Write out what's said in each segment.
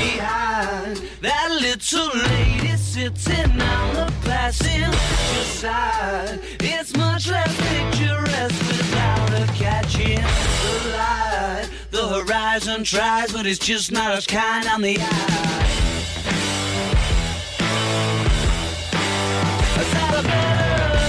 Behind that little lady sitting on the passenger side. It's much less picturesque without her catching the light. The horizon tries, but it's just not as kind on the eye. Is that a better?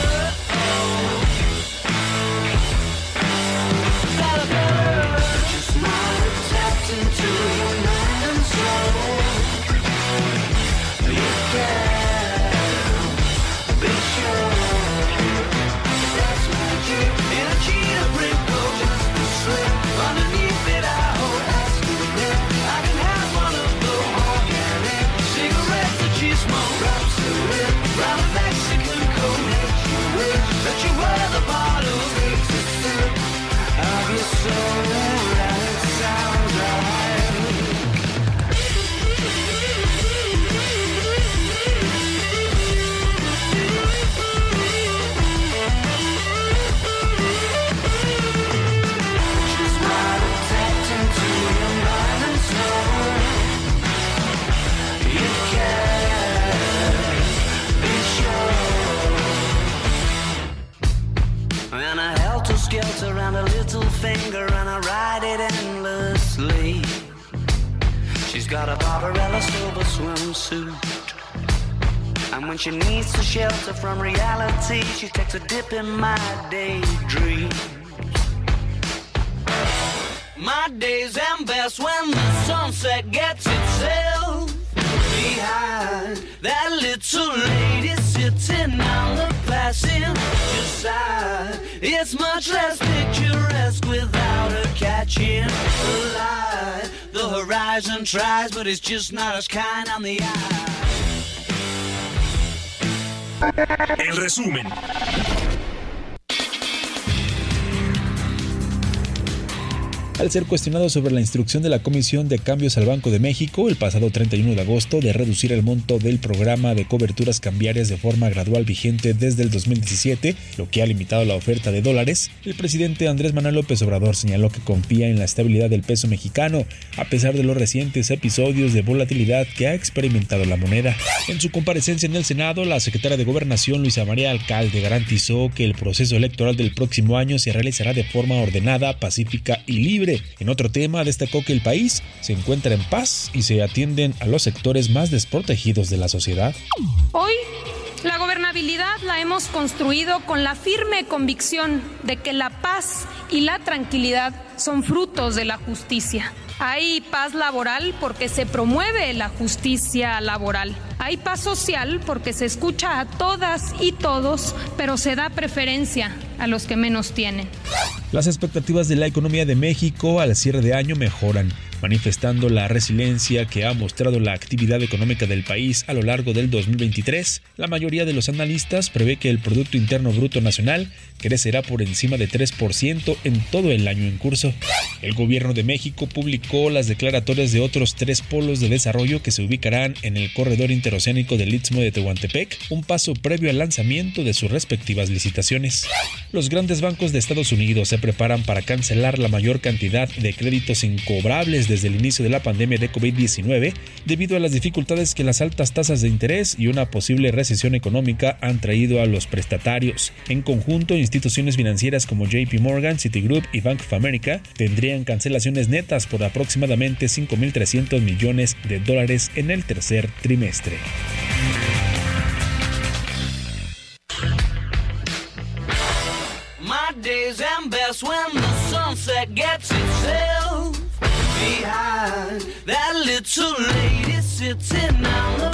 Got a Barbarella silver swimsuit. And when she needs to shelter from reality, she takes a dip in my daydream. My days end best when the sunset gets itself behind that little lady sitting on the side. It's much less picturesque without her catching the light. The horizon tries, but it's just not as kind on the eye. El resumen. Al ser cuestionado sobre la instrucción de la Comisión de Cambios al Banco de México el pasado 31 de agosto de reducir el monto del programa de coberturas cambiarias de forma gradual vigente desde el 2017, lo que ha limitado la oferta de dólares, el presidente Andrés Manuel López Obrador señaló que confía en la estabilidad del peso mexicano, a pesar de los recientes episodios de volatilidad que ha experimentado la moneda. En su comparecencia en el Senado, la secretaria de Gobernación Luisa María Alcalde garantizó que el proceso electoral del próximo año se realizará de forma ordenada, pacífica y libre. En otro tema, destacó que el país se encuentra en paz y se atienden a los sectores más desprotegidos de la sociedad. Hoy la gobernabilidad la hemos construido con la firme convicción de que la paz y la tranquilidad son frutos de la justicia. Hay paz laboral porque se promueve la justicia laboral. Hay paz social porque se escucha a todas y todos, pero se da preferencia a los que menos tienen. Las expectativas de la economía de México al cierre de año mejoran, manifestando la resiliencia que ha mostrado la actividad económica del país a lo largo del 2023. La mayoría de los analistas prevé que el Producto Interno Bruto Nacional crecerá por encima de 3% en todo el año en curso. El gobierno de México publicó las declaratorias de otros tres polos de desarrollo que se ubicarán en el corredor interoceánico del Istmo de Tehuantepec, un paso previo al lanzamiento de sus respectivas licitaciones. Los grandes bancos de Estados Unidos se preparan para cancelar la mayor cantidad de créditos incobrables desde el inicio de la pandemia de COVID-19 debido a las dificultades que las altas tasas de interés y una posible recesión económica han traído a los prestatarios. En conjunto, instituciones financieras como JP Morgan, Citigroup y Bank of America tendrían cancelaciones netas por aproximadamente 5.300 millones de dólares en el tercer trimestre. That little lady sitting on the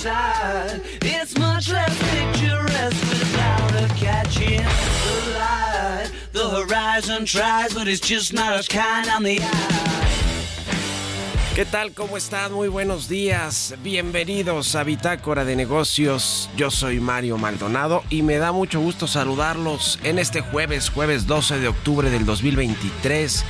side. It's much less without catching the light. The horizon tries, but it's just not as kind on the eye. ¿Qué tal? ¿Cómo están? Muy buenos días. Bienvenidos a Bitácora de Negocios. Yo soy Mario Maldonado y me da mucho gusto saludarlos en este jueves, jueves 12 de octubre del 2023.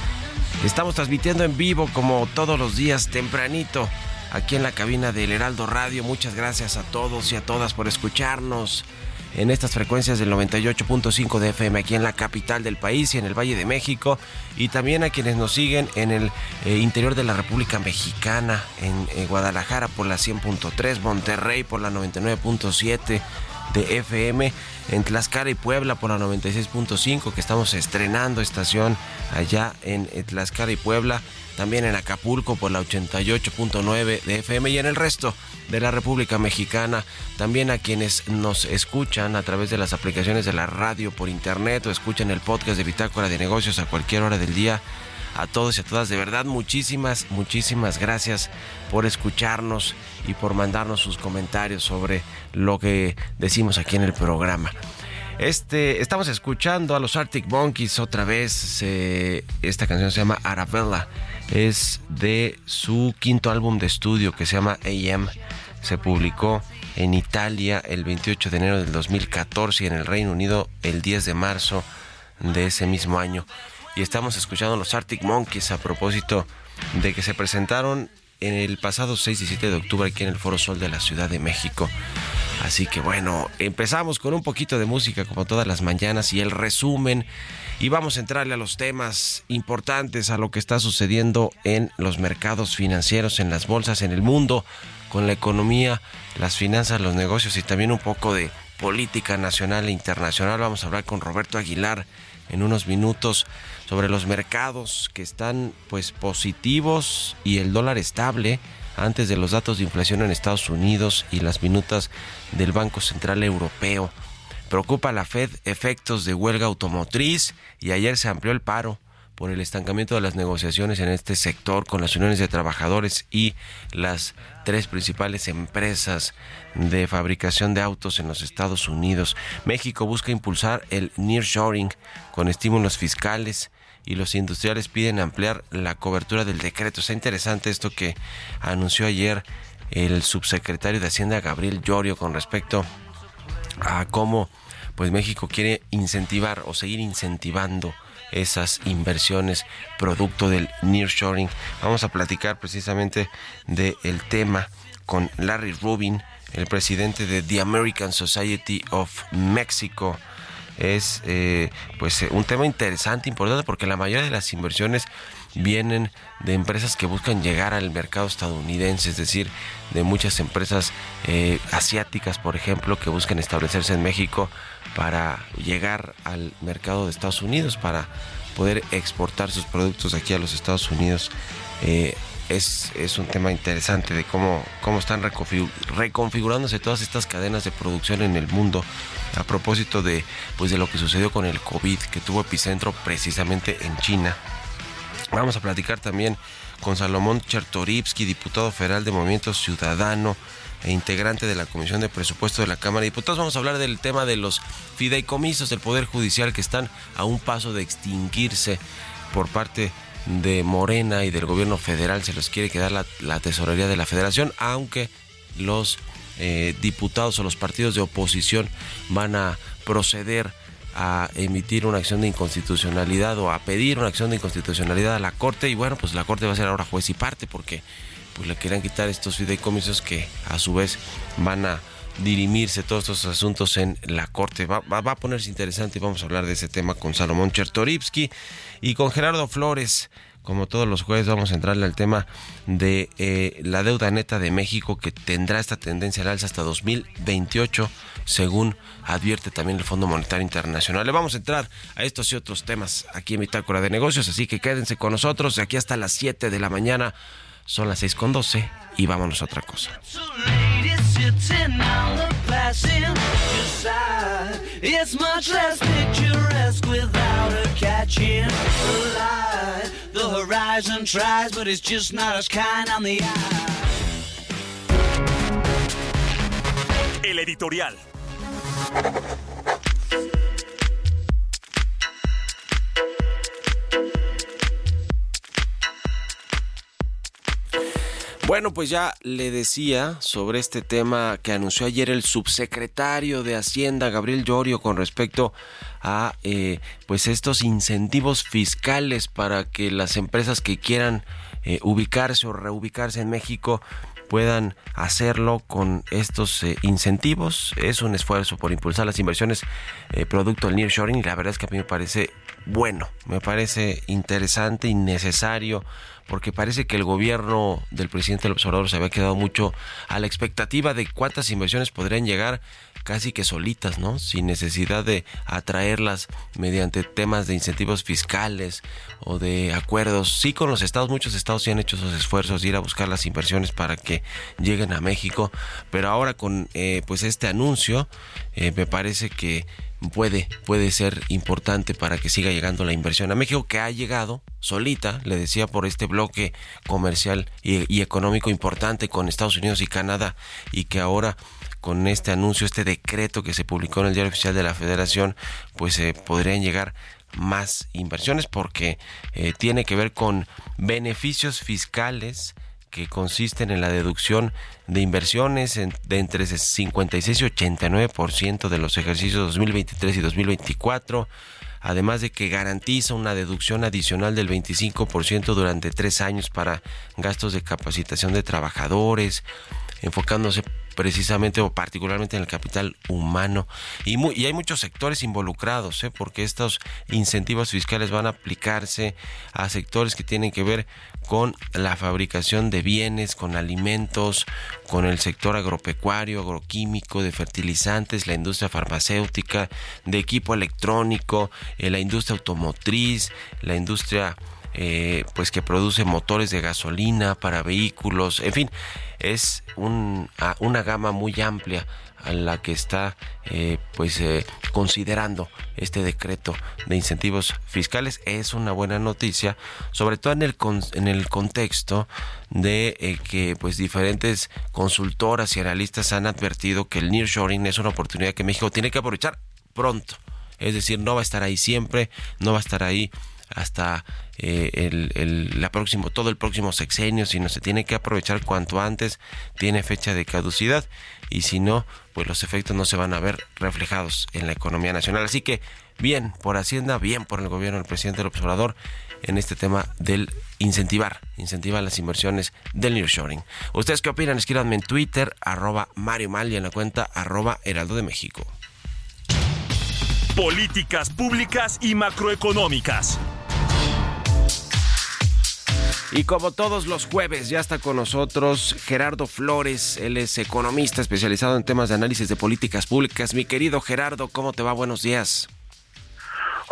Estamos transmitiendo en vivo como todos los días tempranito aquí en la cabina del Heraldo Radio. Muchas gracias a todos y a todas por escucharnos en estas frecuencias del 98.5 de FM aquí en la capital del país y en el Valle de México y también a quienes nos siguen en el eh, interior de la República Mexicana, en Guadalajara por la 100.3, Monterrey por la 99.7 de FM, en Tlaxcala y Puebla por la 96.5 que estamos estrenando estación allá en eh, Tlaxcala y Puebla también en Acapulco por la 88.9 de FM y en el resto de la República Mexicana, también a quienes nos escuchan a través de las aplicaciones de la radio por internet o escuchan el podcast de Bitácora de Negocios a cualquier hora del día. A todos y a todas, de verdad, muchísimas, muchísimas gracias por escucharnos y por mandarnos sus comentarios sobre lo que decimos aquí en el programa. Este, estamos escuchando a los Arctic Monkeys otra vez. esta canción se llama Arabella. Es de su quinto álbum de estudio que se llama AM. Se publicó en Italia el 28 de enero del 2014 y en el Reino Unido el 10 de marzo de ese mismo año. Y estamos escuchando los Arctic Monkeys a propósito de que se presentaron en el pasado 6 y 7 de octubre aquí en el Foro Sol de la Ciudad de México. Así que bueno, empezamos con un poquito de música como todas las mañanas y el resumen. Y vamos a entrarle a los temas importantes, a lo que está sucediendo en los mercados financieros, en las bolsas, en el mundo, con la economía, las finanzas, los negocios y también un poco de política nacional e internacional. Vamos a hablar con Roberto Aguilar en unos minutos sobre los mercados que están pues positivos y el dólar estable antes de los datos de inflación en Estados Unidos y las minutas del Banco Central Europeo. Preocupa la Fed efectos de huelga automotriz y ayer se amplió el paro por el estancamiento de las negociaciones en este sector con las uniones de trabajadores y las tres principales empresas de fabricación de autos en los Estados Unidos. México busca impulsar el nearshoring con estímulos fiscales y los industriales piden ampliar la cobertura del decreto. Está interesante esto que anunció ayer el subsecretario de Hacienda Gabriel Llorio con respecto a cómo pues México quiere incentivar o seguir incentivando esas inversiones producto del nearshoring. Vamos a platicar precisamente del tema con Larry Rubin, el presidente de The American Society of Mexico. Es eh, pues eh, un tema interesante, importante, porque la mayoría de las inversiones vienen de empresas que buscan llegar al mercado estadounidense, es decir, de muchas empresas eh, asiáticas, por ejemplo, que buscan establecerse en México para llegar al mercado de Estados Unidos, para poder exportar sus productos aquí a los Estados Unidos. Es, es, un tema interesante de cómo, cómo están reconfigurándose todas estas cadenas de producción en el mundo a propósito de, pues de lo que sucedió con el COVID, que tuvo epicentro precisamente en China. Vamos a platicar también con Salomón Chertorivsky, diputado federal de Movimiento Ciudadano e integrante de la Comisión de Presupuesto de la Cámara de Diputados. Vamos a hablar del tema de los fideicomisos del Poder Judicial que están a un paso de extinguirse por parte de Morena y del gobierno federal. Se los quiere quedar la, la tesorería de la federación, aunque los eh, diputados o los partidos de oposición van a proceder a emitir una acción de inconstitucionalidad o a pedir una acción de inconstitucionalidad a la Corte y bueno, pues la Corte va a ser ahora juez y parte porque pues le querían quitar estos fideicomisos que a su vez van a dirimirse todos estos asuntos en la Corte. Va, va, a ponerse interesante y vamos a hablar de ese tema con Salomón Chertorivsky y con Gerardo Flores. Como todos los jueves vamos a entrarle al tema de eh, la deuda neta de México que tendrá esta tendencia al alza hasta 2028, según advierte también el Fondo Monetario Internacional. Le vamos a entrar a estos y otros temas aquí en Bitácora de Negocios, así que quédense con nosotros de aquí hasta las 7 de la mañana. Son las 6 con 12 y vámonos a otra cosa. It's much less picturesque without her catching the light. The horizon tries, but it's just not as kind on the eye. El editorial. Bueno, pues ya le decía sobre este tema que anunció ayer el subsecretario de Hacienda, Gabriel Llorio, con respecto a eh, pues estos incentivos fiscales para que las empresas que quieran eh, ubicarse o reubicarse en México puedan hacerlo con estos eh, incentivos. Es un esfuerzo por impulsar las inversiones producto del nearshoring y la verdad es que a mí me parece bueno, me parece interesante y necesario porque parece que el gobierno del presidente López Obrador se había quedado mucho a la expectativa de cuántas inversiones podrían llegar casi que solitas, ¿no? Sin necesidad de atraerlas mediante temas de incentivos fiscales o de acuerdos. Sí, con los estados, muchos estados sí han hecho esos esfuerzos de ir a buscar las inversiones para que lleguen a México, pero ahora con eh, pues este anuncio eh, me parece que puede, puede ser importante para que siga llegando la inversión a México, que ha llegado solita, le decía, por este bloque comercial y, económico importante con Estados Unidos y Canadá, y que ahora con este anuncio, este decreto que se publicó en el Diario Oficial de la Federación, pues eh, podrían llegar más inversiones porque eh, tiene que ver con beneficios fiscales que consisten en la deducción de inversiones de entre 56 y 89% de los ejercicios 2023 y 2024, además de que garantiza una deducción adicional del 25% durante tres años para gastos de capacitación de trabajadores, enfocándose precisamente o particularmente en el capital humano y, hay muchos sectores involucrados ¿eh? porque estos incentivos fiscales van a aplicarse a sectores que tienen que ver con la fabricación de bienes, con alimentos, con el sector agropecuario, agroquímico, de fertilizantes, la industria farmacéutica, de equipo electrónico, eh, la industria automotriz, la industria eh, pues que produce motores de gasolina para vehículos, en fin, es un- una gama muy amplia a la que está eh, pues eh, considerando este decreto de incentivos fiscales. Es una buena noticia sobre todo en el con- en el contexto de eh, que pues diferentes consultoras y analistas han advertido que el nearshoring es una oportunidad que México tiene que aprovechar pronto. Es decir no va a estar ahí siempre no va a estar ahí hasta eh, el, el- la próximo, todo el próximo sexenio, sino se tiene que aprovechar cuanto antes, tiene fecha de caducidad y si no, pues los efectos no se van a ver reflejados en la economía nacional. Así que bien por Hacienda, bien por el gobierno del presidente López Obrador en este tema del incentivar, incentivar las inversiones del nearshoring. ¿Ustedes qué opinan? Escríbanme en Twitter, arroba Mario Mal y en la cuenta arroba Heraldo de México. Políticas públicas y macroeconómicas. Y como todos los jueves, ya está con nosotros Gerardo Flores. Él es economista especializado en temas de análisis de políticas públicas. Mi querido Gerardo, ¿cómo te va? Buenos días.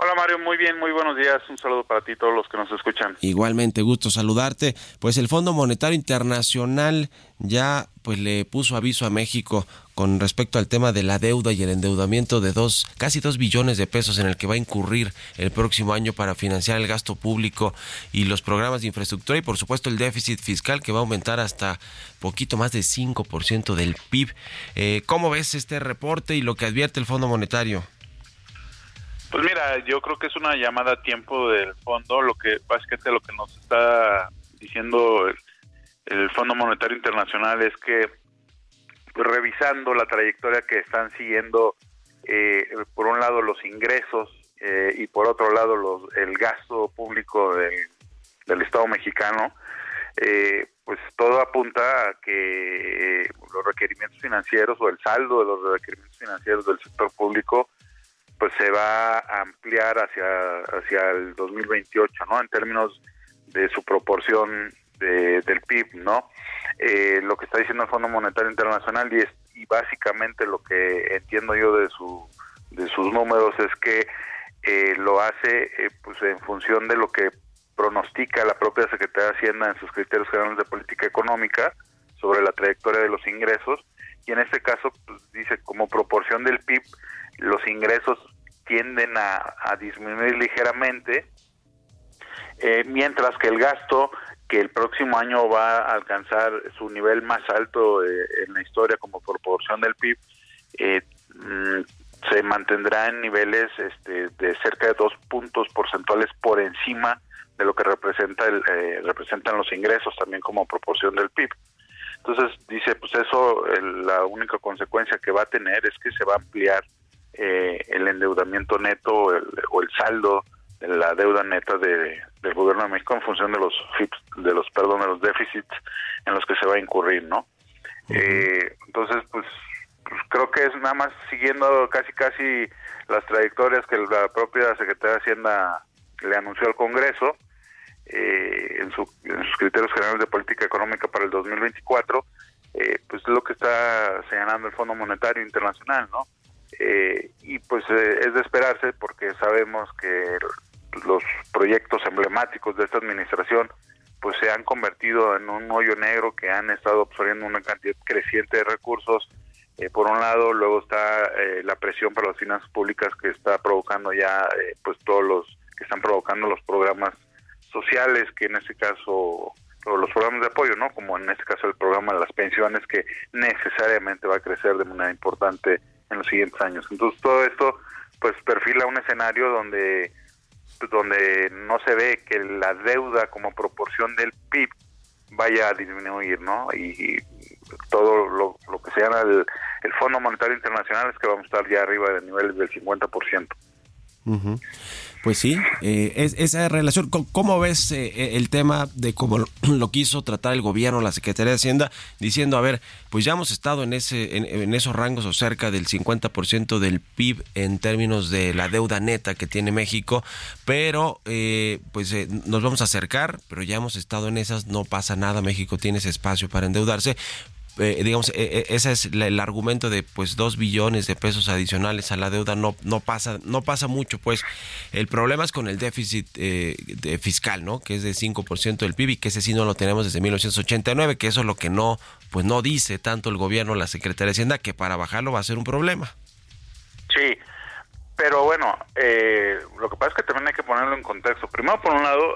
Hola Mario, muy bien, muy buenos días. Un saludo para ti y todos los que nos escuchan. Igualmente, gusto saludarte. Pues el Fondo Monetario Internacional ya pues le puso aviso a México con respecto al tema de la deuda y el endeudamiento de dos, casi dos billones de pesos en el que va a incurrir el próximo año para financiar el gasto público y los programas de infraestructura y por supuesto el déficit fiscal que va a aumentar hasta poquito más de 5% del PIB. Eh, ¿Cómo ves este reporte y lo que advierte el Fondo Monetario? Pues mira, yo creo que es una llamada a tiempo del fondo, lo que básicamente lo que nos está diciendo el, Fondo Monetario Internacional es que pues, revisando la trayectoria que están siguiendo, eh, por un lado los ingresos eh, y por otro lado los, el gasto público del, del Estado mexicano, eh, pues todo apunta a que eh, los requerimientos financieros o el saldo de los requerimientos financieros del sector público pues se va a ampliar hacia hacia el 2028, ¿no? En términos de su proporción de, del PIB, ¿no? Eh, lo que está diciendo el Fondo Monetario Internacional y, es, y básicamente lo que entiendo yo de su de sus números es que eh, lo hace eh, pues en función de lo que pronostica la propia Secretaría de Hacienda en sus criterios generales de política económica sobre la trayectoria de los ingresos y en este caso pues, dice como proporción del PIB los ingresos tienden a, disminuir ligeramente eh, mientras que el gasto que el próximo año va a alcanzar su nivel más alto eh, en la historia como proporción del PIB eh, mm, se mantendrá en niveles este, de cerca de dos puntos porcentuales por encima de lo que representa el, representan los ingresos también como proporción del PIB. Entonces dice, pues eso, el- la única consecuencia que va a tener es que se va a ampliar eh, el endeudamiento neto o el, o el saldo de la deuda neta de, del gobierno de México en función de los de los perdón, de los déficits en los que se va a incurrir, ¿no? Eh, entonces, pues, pues creo que es nada más siguiendo casi casi las trayectorias que la propia Secretaría de Hacienda le anunció al Congreso eh, en, su- en sus criterios generales de política económica para el 2024, eh, pues es lo que está señalando el Fondo Monetario Internacional, ¿no? Eh, y pues eh, es de esperarse porque sabemos que los proyectos emblemáticos de esta administración pues se han convertido en un hoyo negro que han estado absorbiendo una cantidad creciente de recursos eh, por un lado luego está eh, la presión para las finanzas públicas que está provocando ya eh, pues todos los que están provocando los programas sociales que en este caso los programas de apoyo no como en este caso el programa de las pensiones que necesariamente va a crecer de manera importante en los siguientes años entonces todo esto pues perfila un escenario donde donde no se ve que la deuda como proporción del PIB vaya a disminuir, ¿no? Y, todo lo, lo que se llama el, el Fondo Monetario Internacional es que vamos a estar ya arriba de niveles del 50%. Ujú. Pues sí, eh, es, esa relación, ¿cómo, ves eh, el tema de cómo lo, quiso tratar el gobierno, la Secretaría de Hacienda, diciendo, a ver, pues ya hemos estado en, ese, en esos rangos o cerca del 50% del PIB en términos de la deuda neta que tiene México, pero eh, pues eh, nos vamos a acercar, pero ya hemos estado en esas, no pasa nada, México tiene ese espacio para endeudarse, eh, digamos, eh, eh, ese es la- el argumento de pues dos billones de pesos adicionales a la deuda no no pasa no pasa mucho pues. El problema es con el déficit eh, de fiscal no que es de 5% del PIB y que ese sí no lo tenemos desde 1989 que eso es lo que no pues no dice tanto el gobierno la Secretaría de Hacienda que para bajarlo va a ser un problema. Sí, pero bueno, eh, lo que pasa es que también hay que ponerlo en contexto. Primero, por un lado,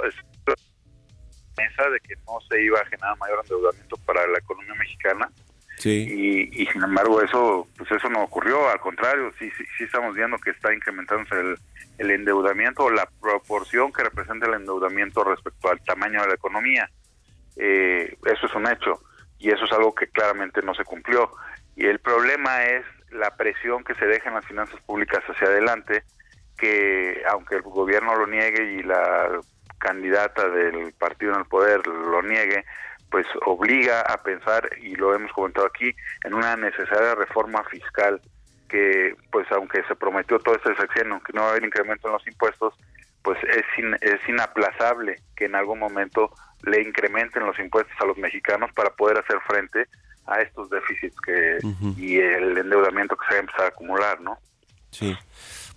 mesa de que no se iba a generar mayor endeudamiento para la economía mexicana. Sí. Y, y sin embargo eso pues eso no ocurrió. Al contrario sí sí, sí estamos viendo que está incrementándose el, el endeudamiento o la proporción que representa el endeudamiento respecto al tamaño de la economía. Eh, eso es un hecho y eso es algo que claramente no se cumplió. Y el problema es la presión que se deja en las finanzas públicas hacia adelante que aunque el gobierno lo niegue y la candidata del partido en el poder lo niegue, pues obliga a pensar, y lo hemos comentado aquí, en una necesaria reforma fiscal que, pues aunque se prometió todo este sexenio que no va a haber incremento en los impuestos, pues es, in- es inaplazable que en algún momento le incrementen los impuestos a los mexicanos para poder hacer frente a estos déficits que y el endeudamiento que se va a empezar a acumular, ¿no? Sí.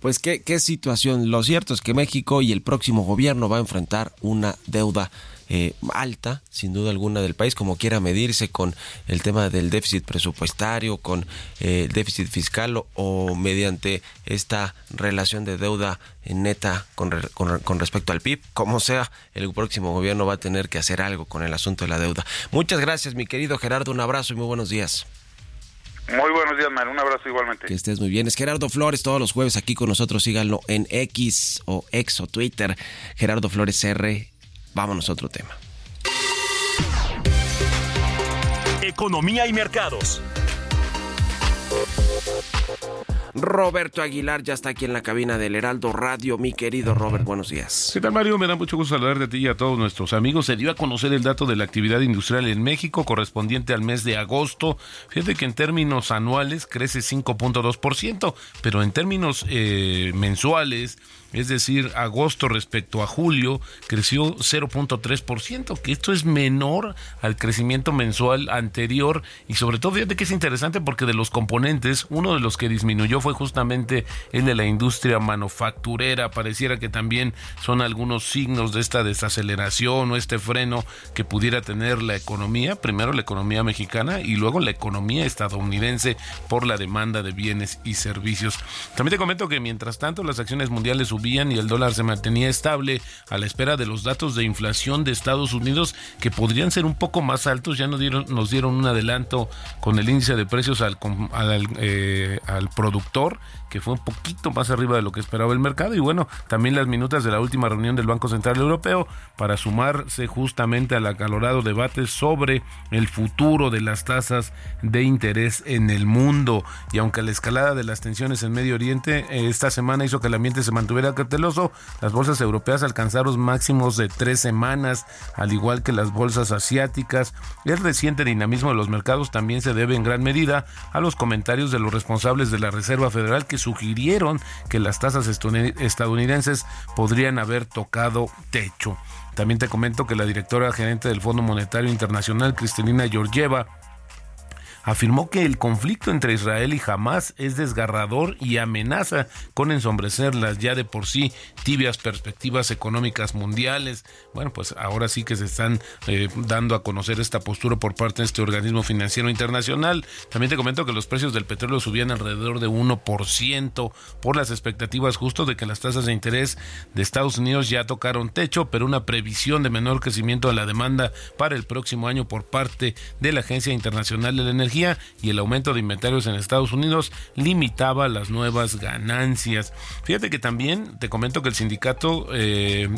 Pues ¿qué, situación. Lo cierto es que México y el próximo gobierno va a enfrentar una deuda eh, alta, sin duda alguna, del país, como quiera medirse con el tema del déficit presupuestario, con eh, el déficit fiscal o, mediante esta relación de deuda neta con, con respecto al PIB. Como sea, el próximo gobierno va a tener que hacer algo con el asunto de la deuda. Muchas gracias, mi querido Gerardo. Un abrazo y muy buenos días. Muy buenos días, Manuel. Un abrazo igualmente. Que estés muy bien. Es Gerardo Flores todos los jueves aquí con nosotros. Síganlo en X o X o Twitter. Gerardo Flores R. Vámonos a otro tema. Economía y mercados. Roberto Aguilar ya está aquí en la cabina del Heraldo Radio. Mi querido Robert, buenos días. ¿Qué tal, Mario? Me da mucho gusto saludar de ti y a todos nuestros amigos. Se dio a conocer el dato de la actividad industrial en México correspondiente al mes de agosto. Fíjate que en términos anuales crece 5.2%, pero en términos eh, mensuales es decir, agosto respecto a julio creció 0.3%, que esto es menor al crecimiento mensual anterior. Y sobre todo fíjate que es interesante porque de los componentes, uno de los que disminuyó fue justamente el de la industria manufacturera, pareciera que también son algunos signos de esta desaceleración o este freno que pudiera tener la economía, primero la economía mexicana y luego la economía estadounidense por la demanda de bienes y servicios. También te comento que mientras tanto las acciones mundiales subían y el dólar se mantenía estable a la espera de los datos de inflación de Estados Unidos que podrían ser un poco más altos. Ya nos dieron, nos dieron un adelanto con el índice de precios al, eh, al productor que fue un poquito más arriba de lo que esperaba el mercado y bueno, también las minutas de la última reunión del Banco Central Europeo para sumarse justamente al acalorado debate sobre el futuro de las tasas de interés en el mundo y aunque la escalada de las tensiones en Medio Oriente eh, esta semana hizo que el ambiente se mantuviera cauteloso, las bolsas europeas alcanzaron máximos de tres semanas, al igual que las bolsas asiáticas. El reciente dinamismo de los mercados también se debe en gran medida a los comentarios de los responsables de la Reserva Federal que sugirieron que las tasas estadounidenses podrían haber tocado techo. También te comento que la directora gerente del Fondo Monetario Internacional, Georgieva, afirmó que el conflicto entre Israel y Hamas es desgarrador y amenaza con ensombrecer las ya de por sí tibias perspectivas económicas mundiales. Bueno, pues ahora sí que se están eh, dando a conocer esta postura por parte de este organismo financiero internacional. También te comento que los precios del petróleo subían alrededor de 1% por las expectativas justo de que las tasas de interés de Estados Unidos ya tocaron techo, pero una previsión de menor crecimiento de la demanda para el próximo año por parte de la Agencia Internacional de la Energía y el aumento de inventarios en Estados Unidos limitaba las nuevas ganancias. Fíjate que también te comento que el sindicato eh,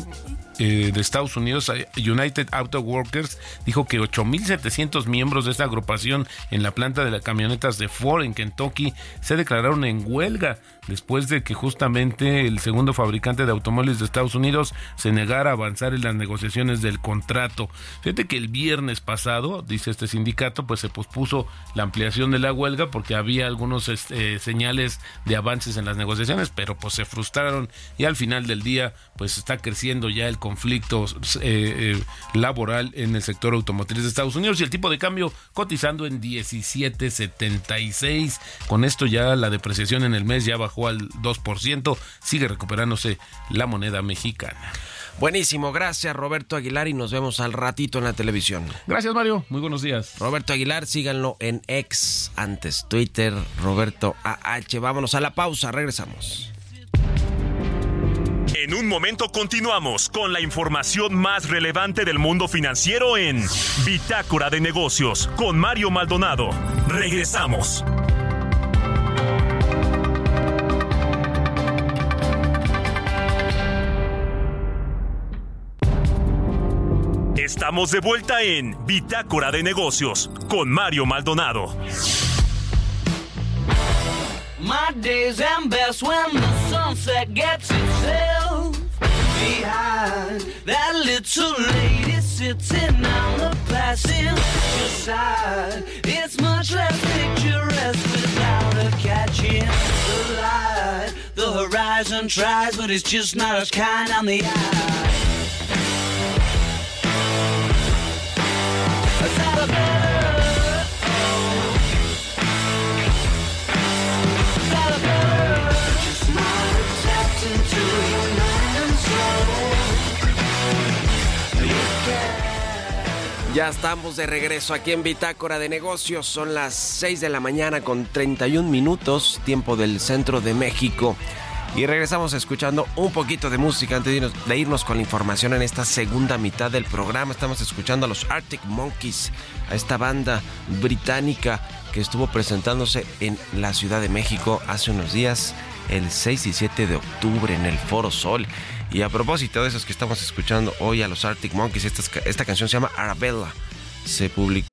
eh, de Estados Unidos, United Auto Workers, dijo que 8.700 miembros de esta agrupación en la planta de las camionetas de Ford en Kentucky se declararon en huelga después de que justamente el segundo fabricante de automóviles de Estados Unidos se negara a avanzar en las negociaciones del contrato. Fíjate que el viernes pasado, dice este sindicato, pues se pospuso la ampliación de la huelga porque había algunos este, señales de avances en las negociaciones, pero pues se frustraron y al final del día pues está creciendo ya el conflicto eh, eh, laboral en el sector automotriz de Estados Unidos y el tipo de cambio cotizando en 17.76. Con esto ya la depreciación en el mes ya bajó al 2%, sigue recuperándose la moneda mexicana. Buenísimo, gracias Roberto Aguilar y nos vemos al ratito en la televisión. Gracias Mario, muy buenos días. Roberto Aguilar, síganlo en ex, antes Twitter, Roberto AH. Vámonos a la pausa, regresamos. En un momento continuamos con la información más relevante del mundo financiero en Bitácora de Negocios con Mario Maldonado. Regresamos. Estamos de vuelta en Bitácora de Negocios con Mario Maldonado. My days end best when the sunset gets itself behind. That little lady sitting on the passenger side. It's much less picturesque without her catching the light. The horizon tries, but it's just not as kind on the eye. Ya estamos de regreso aquí en Bitácora de Negocios. Son las 6 de la mañana con 31 minutos, tiempo del centro de México. Y regresamos escuchando un poquito de música antes de irnos, con la información en esta segunda mitad del programa. Estamos escuchando a los Arctic Monkeys, a esta banda británica que estuvo presentándose en la Ciudad de México hace unos días, el 6 y 7 de octubre en el Foro Sol. Y a propósito de esos que estamos escuchando hoy a los Arctic Monkeys, esta, esta canción se llama Arabella. Se publicó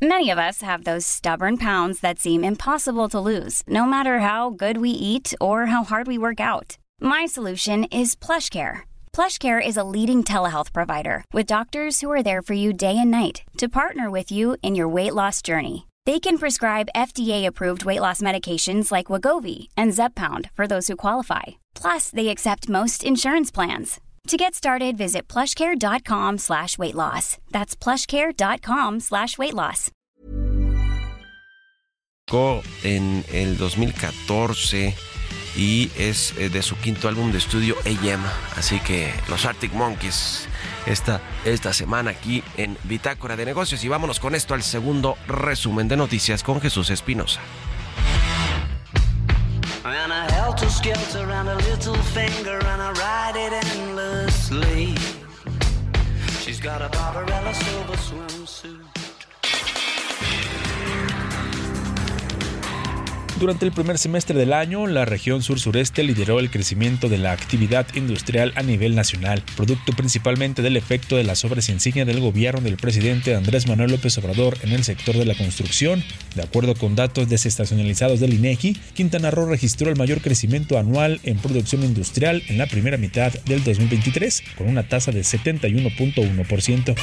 Many of us have those stubborn pounds that seem impossible to lose, no matter how good we eat or how hard we work out. My solution is PlushCare. PlushCare is a leading telehealth provider with doctors who are there for you day and night to partner with you in your weight loss journey. They can prescribe FDA-approved weight loss medications like Wagovi and Zepbound for those who qualify. Plus, they accept most insurance plans. To get started, visit plushcare.com slash weight loss. That's plushcare.com slash weight loss. En el 2014 y es eh, de su quinto álbum de estudio AM. Así que los Arctic Monkeys esta, esta semana aquí en Bitácora de Negocios. Y vámonos con esto al segundo resumen de noticias con Jesús Espinosa. She's got a. Durante el primer semestre del año, la región sur-sureste lideró el crecimiento de la actividad industrial a nivel nacional, producto principalmente del efecto de las obras insignia del gobierno del presidente Andrés Manuel López Obrador en el sector de la construcción. De acuerdo con datos desestacionalizados del INEGI, Quintana Roo registró el mayor crecimiento anual en producción industrial en la primera mitad del 2023, con una tasa de 71.1%.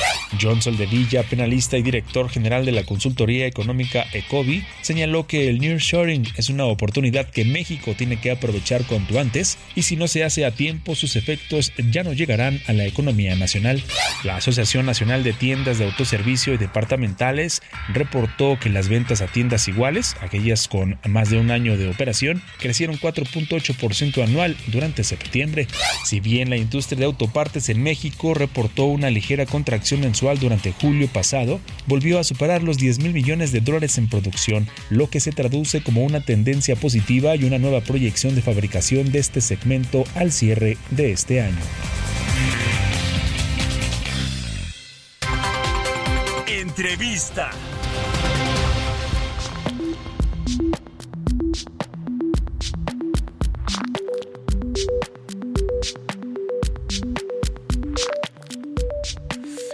John Soldevilla, penalista y director general de la consultoría económica ECOBI, señaló que el nearshoring es una oportunidad que México tiene que aprovechar cuanto antes y si no se hace a tiempo sus efectos ya no llegarán a la economía nacional. La Asociación Nacional de Tiendas de Autoservicio y Departamentales reportó que las ventas a tiendas iguales, aquellas con más de un año de operación, crecieron 4.8% anual durante septiembre. Si bien la industria de autopartes en México reportó una ligera contracción mensual durante julio pasado, volvió a superar los 10 mil millones de dólares en producción, lo que se traduce como una tendencia positiva y una nueva proyección de fabricación de este segmento al cierre de este año. Entrevista.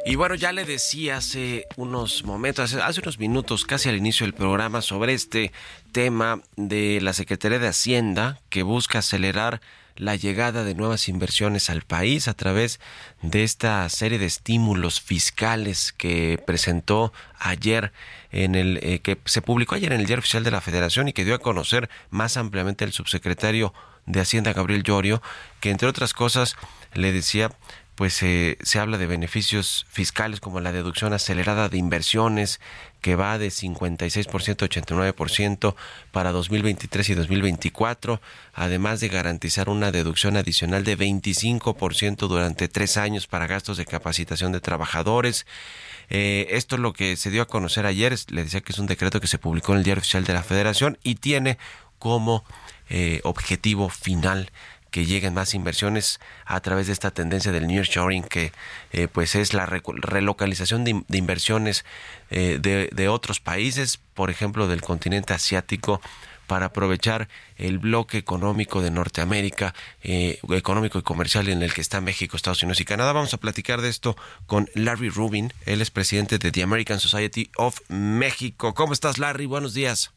Y bueno, ya le decía hace unos momentos, hace, hace unos minutos, casi al inicio del programa, sobre este tema de la Secretaría de Hacienda que busca acelerar la llegada de nuevas inversiones al país a través de esta serie de estímulos fiscales que presentó ayer en el eh, que se publicó ayer en el diario oficial de la Federación y que dio a conocer más ampliamente el subsecretario de Hacienda Gabriel Llorio, que entre otras cosas le decía pues eh, se habla de beneficios fiscales como la deducción acelerada de inversiones que va de 56% a 89% para 2023 y 2024, además de garantizar una deducción adicional de 25% durante tres años para gastos de capacitación de trabajadores. Eh, esto es lo que se dio a conocer ayer, le decía que es un decreto que se publicó en el Diario Oficial de la Federación y tiene como eh, objetivo final que lleguen más inversiones a través de esta tendencia del nearshoring que eh, pues es la relocalización de, inversiones eh, de, de otros países, por ejemplo del continente asiático para aprovechar el bloque económico de Norteamérica, eh, económico y comercial en el que está México, Estados Unidos y Canadá. Vamos a platicar de esto con Larry Rubin, él es presidente de The American Society of México. ¿Cómo estás, Larry? Buenos días.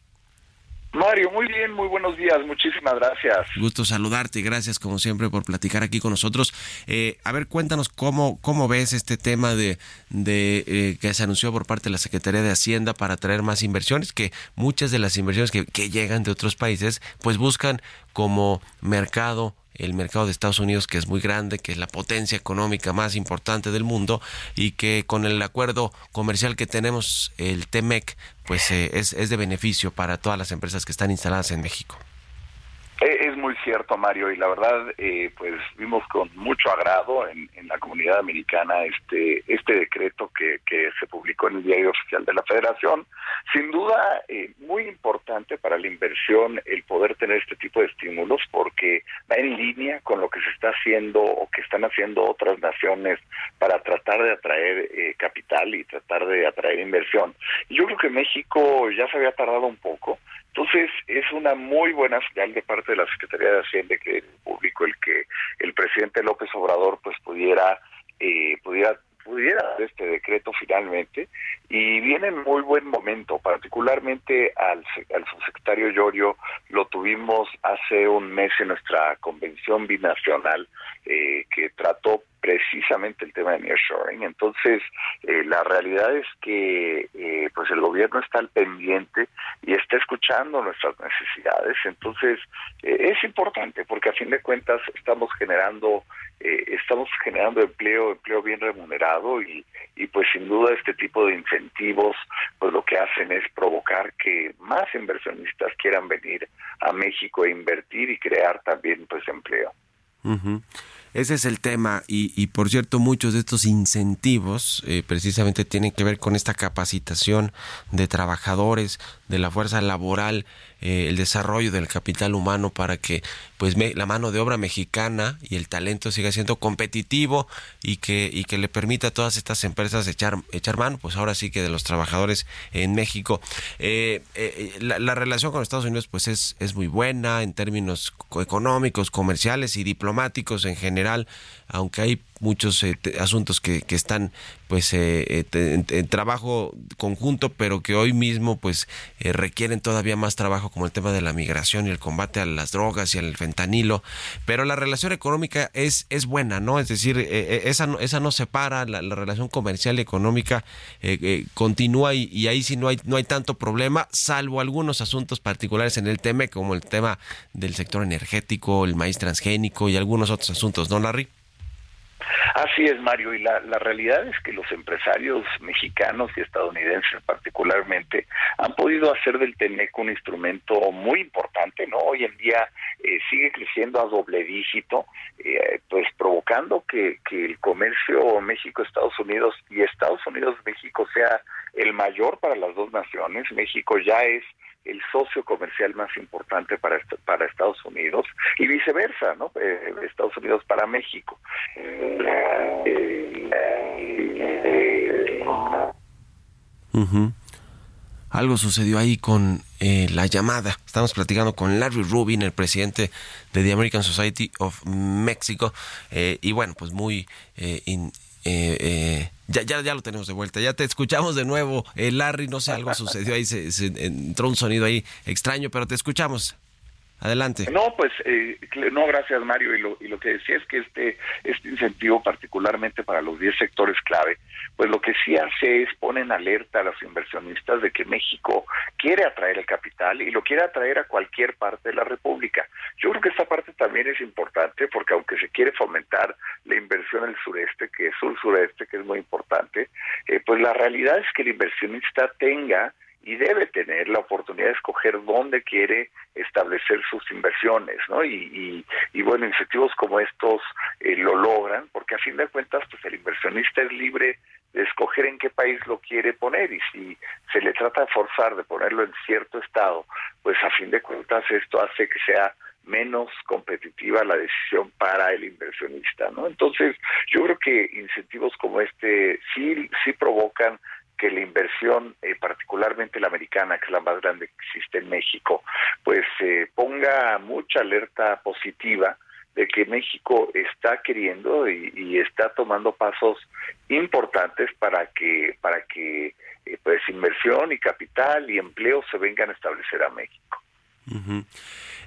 Mario, muy bien, muy buenos días, muchísimas gracias. Gusto saludarte y gracias como siempre por platicar aquí con nosotros. Eh, a ver, cuéntanos cómo, cómo ves este tema de, eh, que se anunció por parte de la Secretaría de Hacienda para atraer más inversiones, que muchas de las inversiones que, que llegan de otros países, pues buscan como mercado el mercado de Estados Unidos, que es muy grande, que es la potencia económica más importante del mundo y que con el acuerdo comercial que tenemos, el TEMEC, pues eh, es, es de beneficio para todas las empresas que están instaladas en México. Eh, Es muy cierto, Mario, y la verdad, eh, pues vimos con mucho agrado en, la comunidad americana este este decreto que, se publicó en el Diario Oficial de la Federación. Sin duda, eh, muy importante para la inversión el poder tener este tipo de estímulos, porque va en línea con lo que se está haciendo o que están haciendo otras naciones para tratar de atraer eh, capital y tratar de atraer inversión. Yo creo que México ya se había tardado un poco. Entonces, es una muy buena señal de parte de la Secretaría de Hacienda que el público, el que el presidente López Obrador pues pudiera eh, pudiera pudiera este decreto finalmente y viene en muy buen momento, particularmente al, al subsecretario Llorio lo tuvimos hace un mes en nuestra convención binacional eh, que trató precisamente el tema de nearshoring. Entonces, eh, la realidad es que eh, pues el gobierno está al pendiente y está escuchando nuestras necesidades. Entonces, eh, es importante porque a fin de cuentas estamos generando eh, estamos generando empleo, empleo bien remunerado y, y pues sin duda este tipo de incentivos pues lo que hacen es provocar que más inversionistas quieran venir a México e invertir y crear también pues empleo. Ese es el tema y, y, por cierto muchos de estos incentivos eh, precisamente tienen que ver con esta capacitación de trabajadores de la fuerza laboral, eh, el desarrollo del capital humano para que pues la mano de obra mexicana y el talento siga siendo competitivo y que y que le permita a todas estas empresas echar echar mano pues ahora sí que de los trabajadores en México. Eh, eh, la, la relación con Estados Unidos pues es es muy buena en términos co- económicos comerciales y diplomáticos en general aunque hay muchos eh, asuntos que, que están pues eh, eh, en, trabajo conjunto pero que hoy mismo pues eh, requieren todavía más trabajo como el tema de la migración y el combate a las drogas y al fentanilo. Pero la relación económica es es buena no es decir eh, eh, esa no, esa no se para la, la relación comercial y económica continúa y, y ahí sí no hay no hay tanto problema salvo algunos asuntos particulares en el tema como el tema del sector energético el maíz transgénico y algunos otros asuntos no Larry Así es, Mario, y la, la realidad es que los empresarios mexicanos y estadounidenses particularmente han podido hacer del TEMEC un instrumento muy importante, ¿no? Hoy en día eh, sigue creciendo a doble dígito, eh, pues provocando que, que el comercio México-Estados Unidos y Estados Unidos-México sea el mayor para las dos naciones. México ya es el socio comercial más importante para para Estados Unidos y viceversa, ¿no? Eh, Estados Unidos para México. Ujú. Algo sucedió ahí con eh, la llamada. Estamos platicando con Larry Rubin, el presidente de The American Society of Mexico. eh, y bueno, pues muy... eh, in- eh, eh, ya, ya, ya lo tenemos de vuelta. Ya te escuchamos de nuevo, eh, Larry. No sé, algo sucedió ahí. Se, se entró un sonido ahí extraño, pero te escuchamos. Adelante. No, pues eh, no, gracias Mario. Y lo, y lo que decía es que este, este incentivo, particularmente para los 10 sectores clave, pues lo que sí hace es poner alerta a los inversionistas de que México quiere atraer el capital y lo quiere atraer a cualquier parte de la República. Yo creo que esta parte también es importante porque aunque se quiere fomentar la inversión en el sureste, que es sur-sureste, que es muy importante, eh, pues la realidad es que el inversionista tenga y debe tener la oportunidad de escoger dónde quiere establecer sus inversiones, ¿no? Y, y, y bueno, incentivos como estos eh, lo logran, porque a fin de cuentas, pues el inversionista es libre de escoger en qué país lo quiere poner y si se le trata de forzar de ponerlo en cierto estado, pues a fin de cuentas esto hace que sea menos competitiva la decisión para el inversionista, ¿no? Entonces, yo creo que incentivos como este sí sí provocan que la inversión, eh, particularmente la americana, que es la más grande que existe en México, pues eh, ponga mucha alerta positiva de que México está queriendo y, está tomando pasos importantes para que para que eh, pues inversión y capital y empleo se vengan a establecer a México.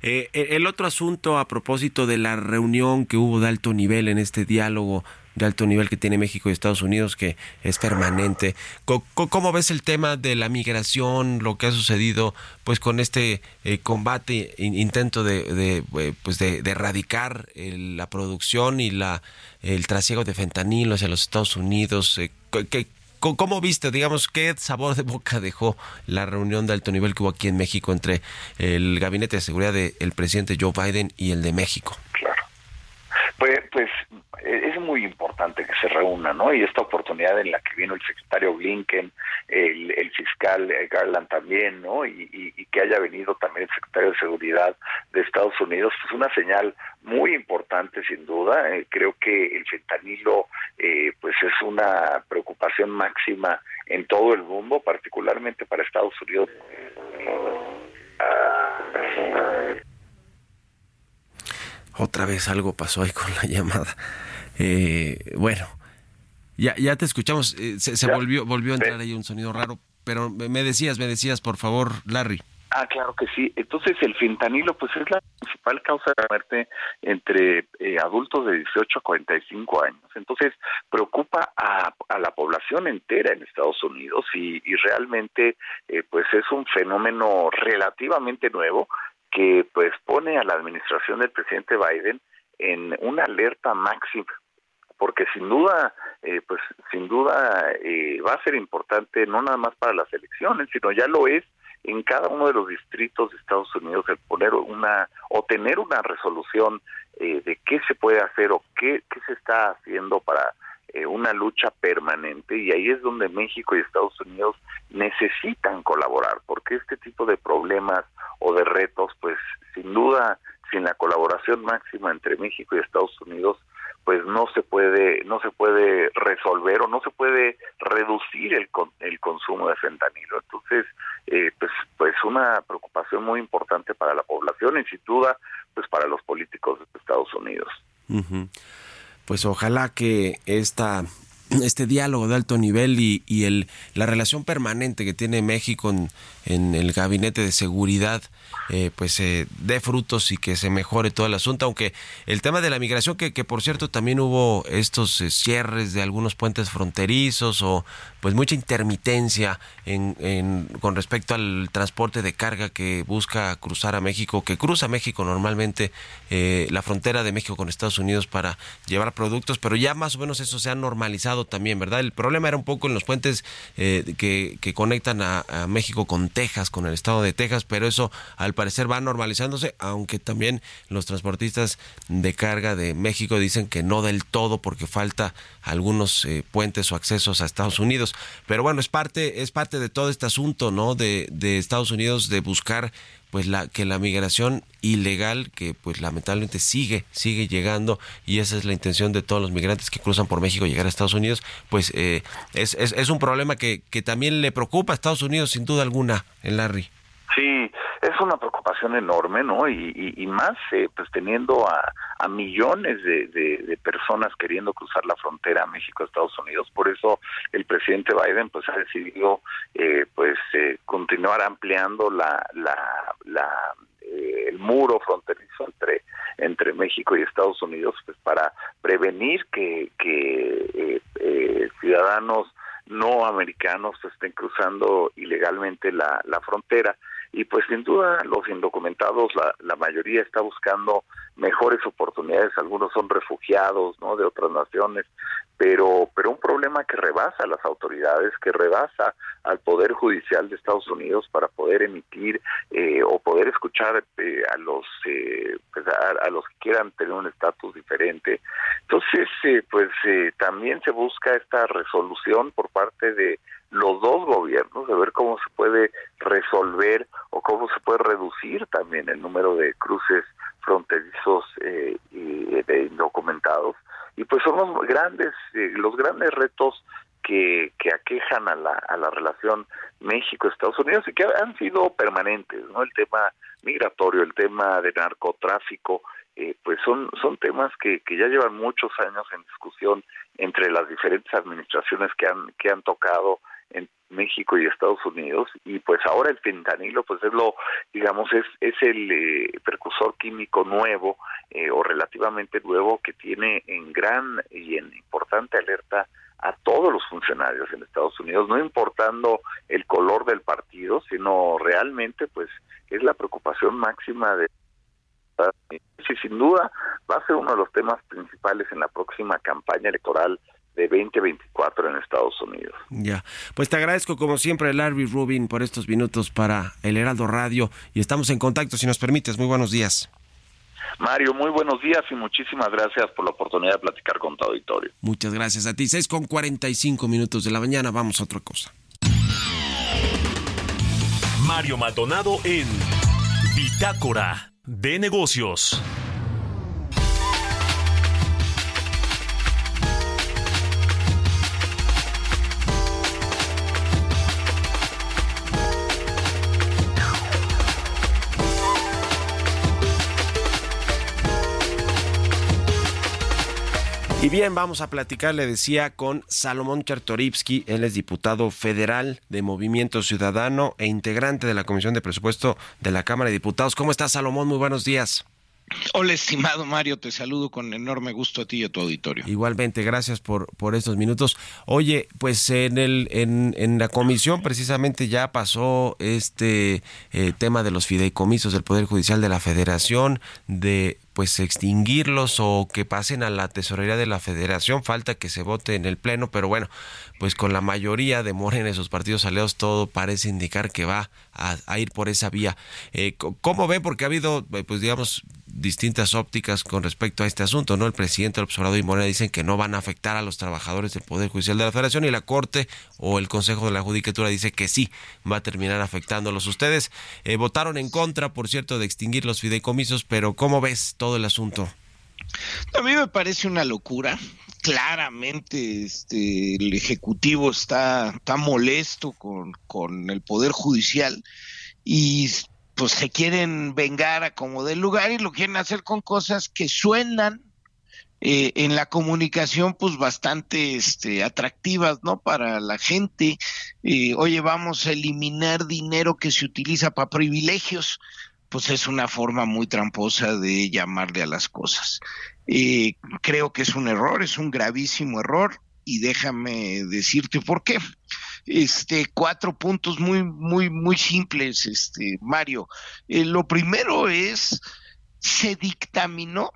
Eh, el otro asunto a propósito de la reunión que hubo de alto nivel en este diálogo de alto nivel que tiene México y Estados Unidos que es permanente. ¿Cómo ves el tema de la migración, lo que ha sucedido pues con este eh, combate, in- intento de, eh, pues de, erradicar el- la producción y la el trasiego de fentanilo hacia los Estados Unidos? Eh, ¿qué- ¿Cómo viste, digamos, qué sabor de boca dejó la reunión de alto nivel que hubo aquí en México entre el gabinete de seguridad del presidente Joe Biden y el de México? Claro. Pues, pues eh, es muy importante que se reúnan, ¿no? Y esta oportunidad en la que vino el secretario Blinken, el, fiscal eh, Garland también, ¿no? Y que haya venido también el secretario de Seguridad de Estados Unidos, pues una señal muy importante sin duda. Eh, creo que el fentanilo, eh, pues es una preocupación máxima en todo el mundo, particularmente para Estados Unidos. Otra vez algo pasó ahí con la llamada. Eh, bueno, Ya, ya te escuchamos. eh, se se volvió, volvió a entrar ahí un sonido raro, pero me me decías, me decías, por favor, Larry. Ah, claro que sí. Entonces el fentanilo pues es la principal causa de muerte entre eh, adultos de 18 a 45 años. Entonces preocupa a, a la población entera en Estados Unidos y, y realmente eh, pues es un fenómeno relativamente nuevo que pues pone a la administración del presidente Biden en una alerta máxima porque sin duda, eh, pues sin duda eh, va a ser importante no nada más para las elecciones, sino ya lo es en cada uno de los distritos de Estados Unidos el poner una o tener una resolución eh, de qué se puede hacer o qué, qué se está haciendo para eh, una lucha permanente. Y ahí es donde México y Estados Unidos necesitan colaborar porque este tipo de problemas o de retos pues sin duda sin la colaboración máxima entre México y Estados Unidos pues no se puede no se puede resolver o no se puede reducir el con- el consumo de fentanilo entonces eh, pues pues una preocupación muy importante para la población y sin duda pues para los políticos de Estados Unidos. Pues ojalá que esta este diálogo de alto nivel y, y el, la relación permanente que tiene México en, en el gabinete de seguridad eh, pues eh, dé frutos y que se mejore todo el asunto, aunque el tema de la migración, que, que por cierto también hubo estos eh, cierres de algunos puentes fronterizos o pues mucha intermitencia en, en- con respecto al transporte de carga que busca cruzar a México, que cruza México normalmente eh, la frontera de México con Estados Unidos para llevar productos, pero ya más o menos eso se ha normalizado también, ¿verdad? El problema era un poco en los puentes que, que conectan a, a México con Texas, con el estado de Texas, pero eso al parecer va normalizándose, aunque también los transportistas de carga de México dicen que no del todo porque falta algunos eh, puentes o accesos a Estados Unidos. Pero bueno, es parte, es parte de todo este asunto, ¿no? De, de Estados Unidos de buscar pues la que la migración ilegal que pues lamentablemente sigue sigue llegando y esa es la intención de todos los migrantes que cruzan por México llegar a Estados Unidos pues eh, es, es, es un problema que, que también le preocupa a Estados Unidos sin duda alguna en Larry Sí, una preocupación enorme, ¿no? Y, y, más, eh, pues teniendo a, a millones de, de, de personas queriendo cruzar la frontera a México, Estados Unidos. Por eso el presidente Biden, pues ha decidido, eh, pues, eh, continuar ampliando la, la, la eh, el muro fronterizo entre entre México y Estados Unidos, pues para prevenir que, que eh, eh, ciudadanos no americanos estén cruzando ilegalmente la, la frontera y pues sin duda los indocumentados la, la mayoría está buscando mejores oportunidades algunos son refugiados no de otras naciones pero pero un problema que rebasa a las autoridades que rebasa al poder judicial de Estados Unidos para poder emitir eh, o poder escuchar eh, a los eh, pues a, a, los que quieran tener un estatus diferente. Entonces eh, pues también se busca esta resolución por parte de los dos gobiernos, de ver cómo se puede resolver o cómo se puede reducir también el número de cruces fronterizos eh, y de indocumentados. Y pues son los grandes, eh, los grandes retos que, que aquejan a la, a la relación México-Estados Unidos y que han sido permanentes, ¿no? El tema migratorio, el tema de narcotráfico, eh, pues son, son temas que, que ya llevan muchos años en discusión entre las diferentes administraciones que han, que han tocado en México y Estados Unidos y pues ahora el fentanilo pues es lo digamos es es el eh, precursor químico nuevo eh, o relativamente nuevo que tiene en gran y en importante alerta a todos los funcionarios en Estados Unidos no importando el color del partido sino realmente pues es la preocupación máxima de sí, sin duda va a ser uno de los temas principales en la próxima campaña electoral de 2024 en Estados Unidos. Ya, pues te agradezco como siempre, Larry Rubin, por estos minutos para el Heraldo Radio y estamos en contacto, si nos permites. Muy buenos días. Mario, muy buenos días y muchísimas gracias por la oportunidad de platicar con tu auditorio. Muchas gracias a ti. 6 con 45 minutos de la mañana, vamos a otra cosa. Mario Maldonado en Bitácora de Negocios. Bien, vamos a platicar, le decía, con Salomón Chertorivsky, él es diputado federal de Movimiento Ciudadano e integrante de la Comisión de Presupuesto de la Cámara de Diputados. ¿Cómo estás, Salomón? Muy buenos días. Hola, estimado Mario, te saludo con enorme gusto a ti y a tu auditorio. Igualmente, gracias por, por estos minutos. Oye, pues en el en, en la comisión precisamente ya pasó este eh, tema de los fideicomisos del Poder Judicial de la Federación, de pues extinguirlos o que pasen a la tesorería de la federación. Falta que se vote en el pleno, pero bueno, pues con la mayoría de Morena en esos partidos aliados todo parece indicar que va a, ir por esa vía. Eh, ¿Cómo ve? Porque ha habido, eh, pues digamos, distintas ópticas con respecto a este asunto, ¿no? El presidente del observador y Morena dicen que no van a afectar a los trabajadores del Poder Judicial de la Federación y la Corte o el Consejo de la Judicatura dice que sí, va a terminar afectándolos. Ustedes eh, votaron en contra, por cierto, de extinguir los fideicomisos, pero ¿cómo ves todo el asunto? A mí me parece una locura. Claramente este, el Ejecutivo está, está molesto con, con el Poder Judicial y pues se quieren vengar a como del lugar y lo quieren hacer con cosas que suenan eh, en la comunicación pues bastante este, atractivas, ¿no? Para la gente. Eh, oye, vamos a eliminar dinero que se utiliza para privilegios pues es una forma muy tramposa de llamarle a las cosas. Eh, creo que es un error, es un gravísimo error y déjame decirte por qué. Este, cuatro puntos muy, muy, muy simples, este, Mario. Eh, lo primero es, se dictaminó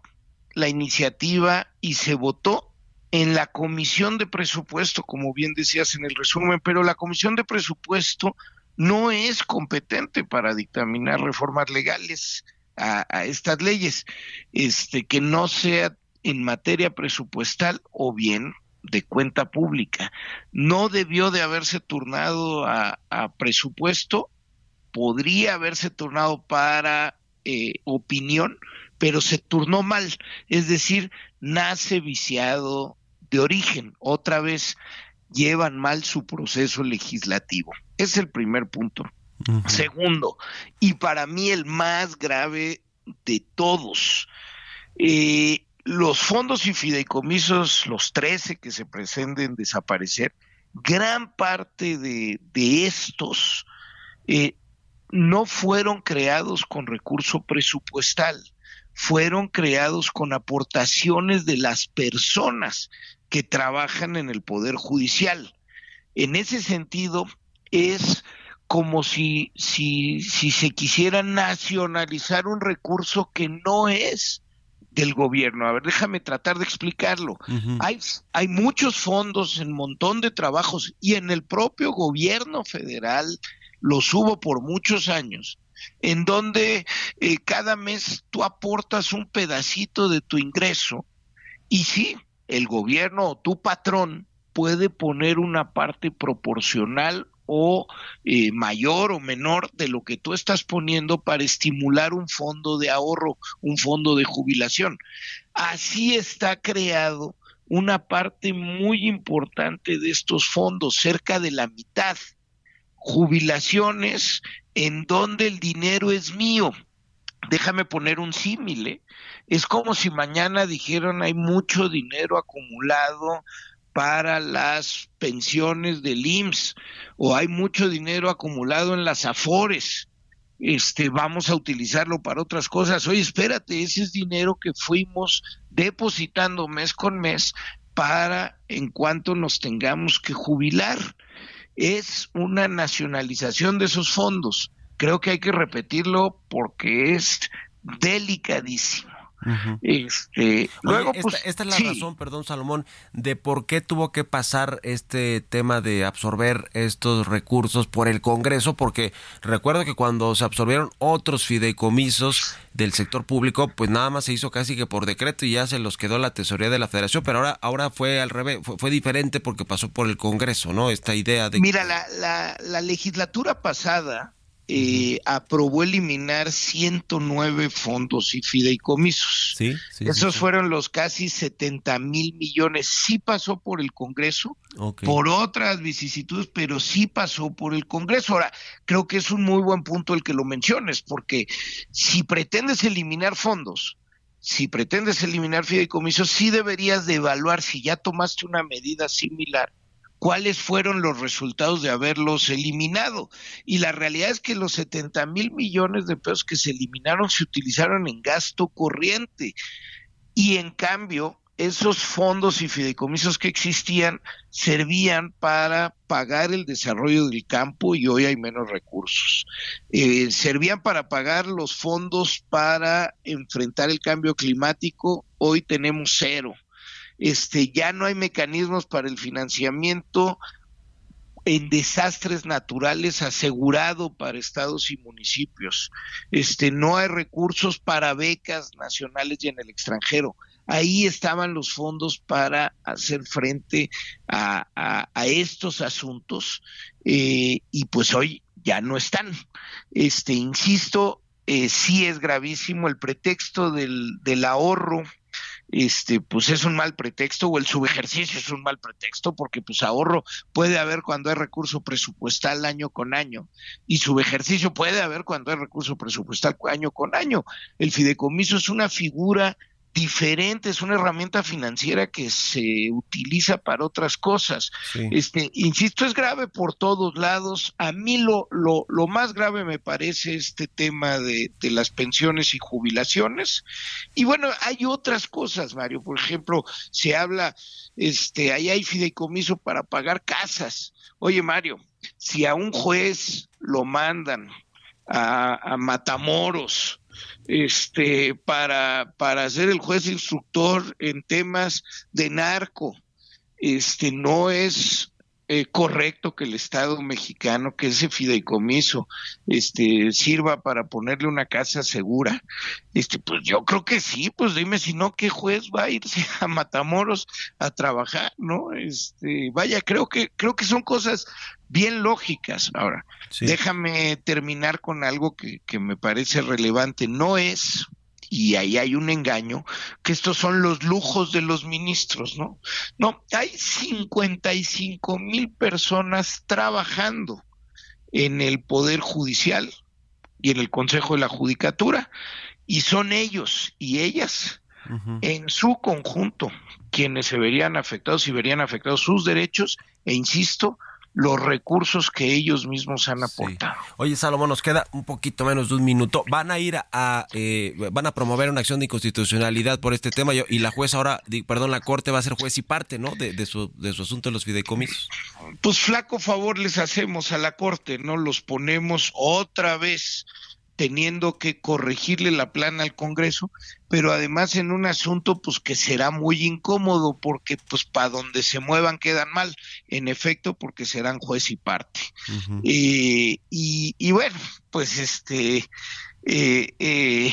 la iniciativa y se votó en la comisión de presupuesto, como bien decías en el resumen, pero la comisión de presupuesto no es competente para dictaminar reformas legales a, estas leyes, este, que no sea en materia presupuestal o bien de cuenta pública. No debió de haberse turnado a, a presupuesto, podría haberse turnado para eh, opinión, pero se turnó mal, es decir, nace viciado de origen. Otra vez llevan mal su proceso legislativo. Es el primer punto. Uh -huh. Segundo, y para mí el más grave de todos, eh, los fondos y fideicomisos, los 13 que se pretenden desaparecer, gran parte de, de estos eh, no fueron creados con recurso presupuestal, fueron creados con aportaciones de las personas que trabajan en el Poder Judicial. En ese sentido, es como si, si, si se quisiera nacionalizar un recurso que no es del gobierno. A ver, déjame tratar de explicarlo. Uh -huh. hay, hay muchos fondos en un montón de trabajos y en el propio gobierno federal los hubo por muchos años, en donde eh, cada mes tú aportas un pedacito de tu ingreso y sí, el gobierno o tu patrón puede poner una parte proporcional o eh, mayor o menor de lo que tú estás poniendo para estimular un fondo de ahorro, un fondo de jubilación. Así está creado una parte muy importante de estos fondos, cerca de la mitad. Jubilaciones en donde el dinero es mío. Déjame poner un símil. ¿eh? Es como si mañana dijeran hay mucho dinero acumulado para las pensiones del IMSS o hay mucho dinero acumulado en las AFORES. Este, vamos a utilizarlo para otras cosas. Oye, espérate, ese es dinero que fuimos depositando mes con mes para en cuanto nos tengamos que jubilar. Es una nacionalización de esos fondos. Creo que hay que repetirlo porque es delicadísimo. Uh -huh. este, luego, Oye, esta, pues, esta, es la sí. razón, perdón, Salomón, de por qué tuvo que pasar este tema de absorber estos recursos por el Congreso, porque recuerdo que cuando se absorbieron otros fideicomisos del sector público, pues nada más se hizo casi que por decreto y ya se los quedó la tesorería de la Federación, pero ahora, ahora fue al revés, fue, fue diferente porque pasó por el Congreso, ¿no? Esta idea de... Mira, la, la, la legislatura pasada eh, aprobó eliminar 109 fondos y fideicomisos. Sí, sí, Esos sí, fueron los casi 70 mil millones. Sí pasó por el Congreso, okay. por otras vicisitudes, pero sí pasó por el Congreso. Ahora, creo que es un muy buen punto el que lo menciones, porque si pretendes eliminar fondos, si pretendes eliminar fideicomisos, sí deberías de evaluar si ya tomaste una medida similar cuáles fueron los resultados de haberlos eliminado. Y la realidad es que los 70 mil millones de pesos que se eliminaron se utilizaron en gasto corriente. Y en cambio, esos fondos y fideicomisos que existían servían para pagar el desarrollo del campo y hoy hay menos recursos. Eh, servían para pagar los fondos para enfrentar el cambio climático, hoy tenemos cero. Este, ya no hay mecanismos para el financiamiento en desastres naturales asegurado para estados y municipios. Este, no hay recursos para becas nacionales y en el extranjero ahí estaban los fondos para hacer frente a, estos asuntos eh, y pues hoy ya no están. Este, insisto, eh, sí es gravísimo el pretexto del, del ahorro este, pues es un mal pretexto o el subejercicio es un mal pretexto porque pues ahorro puede haber cuando hay recurso presupuestal año con año y subejercicio puede haber cuando hay recurso presupuestal año con año. El fideicomiso es una figura diferente, es una herramienta financiera que se utiliza para otras cosas. Este, insisto, es grave por todos lados. A mí lo, lo, lo más grave me parece este tema de, de, las pensiones y jubilaciones. Y bueno, hay otras cosas, Mario. Por ejemplo, se habla, este, ahí hay fideicomiso para pagar casas. Oye, Mario, si a un juez lo mandan a, a Matamoros, este, para, para ser el juez instructor en temas de narco. Este, no es eh, correcto que el Estado mexicano, que ese fideicomiso, este, sirva para ponerle una casa segura. Este, pues yo creo que sí, pues dime si no, ¿qué juez va a irse a Matamoros a trabajar, no? Este, vaya, creo que, creo que son cosas bien lógicas. Ahora, déjame terminar con algo que, que me parece relevante. No es y ahí hay un engaño, que estos son los lujos de los ministros, ¿no? No, hay 55 mil personas trabajando en el Poder Judicial y en el Consejo de la Judicatura, y son ellos y ellas en su conjunto quienes se verían afectados y verían afectados sus derechos, e insisto, los recursos que ellos mismos han aportado. Oye, Salomón, nos queda un poquito menos de un minuto. Van a ir a, eh, van a promover una acción de inconstitucionalidad por este tema y la jueza ahora, perdón, la corte va a ser juez y parte, ¿no? De, su, de su asunto de los fideicomisos. Pues flaco favor les hacemos a la corte, ¿no? Los ponemos otra vez teniendo que corregirle la plana al Congreso, pero además en un asunto pues que será muy incómodo porque pues para donde se muevan quedan mal, en efecto porque serán juez y parte. Eh, y, y, bueno, pues este eh, eh,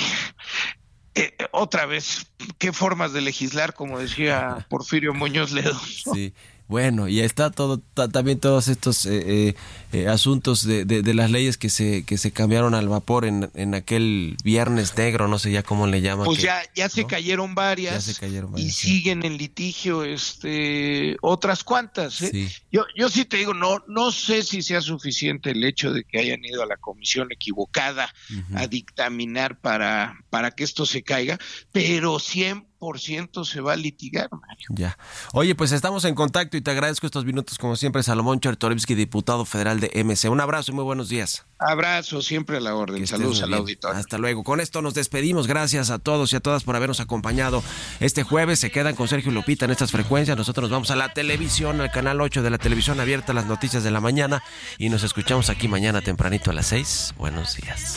otra vez, qué formas de legislar, como decía Porfirio Muñoz Ledo. Sí, bueno, y está todo, también todos estos eh, eh, eh, asuntos de, de, las leyes que se, que se cambiaron al vapor en, en aquel viernes negro, no sé ya cómo le llaman. Pues ya, ya se cayeron varias. y siguen en litigio este otras cuantas. Yo, yo sí te digo, no, no sé si sea suficiente el hecho de que hayan ido a la comisión equivocada a dictaminar para, para que esto se caiga, pero siempre ciento se va a litigar, Mario. Ya. Oye, pues estamos en contacto y te agradezco estos minutos, como siempre, Salomón Chertorivsky, diputado federal de MC. Un abrazo y muy buenos días. Abrazo, siempre a la orden. Saludos al auditorio. Hasta luego. Con esto nos despedimos. Gracias a todos y a todas por habernos acompañado este jueves. Se quedan con Sergio Lupita en estas frecuencias. Nosotros nos vamos a la televisión, al canal 8 de la televisión abierta, las noticias de la mañana. Y nos escuchamos aquí mañana tempranito a las 6. Buenos días.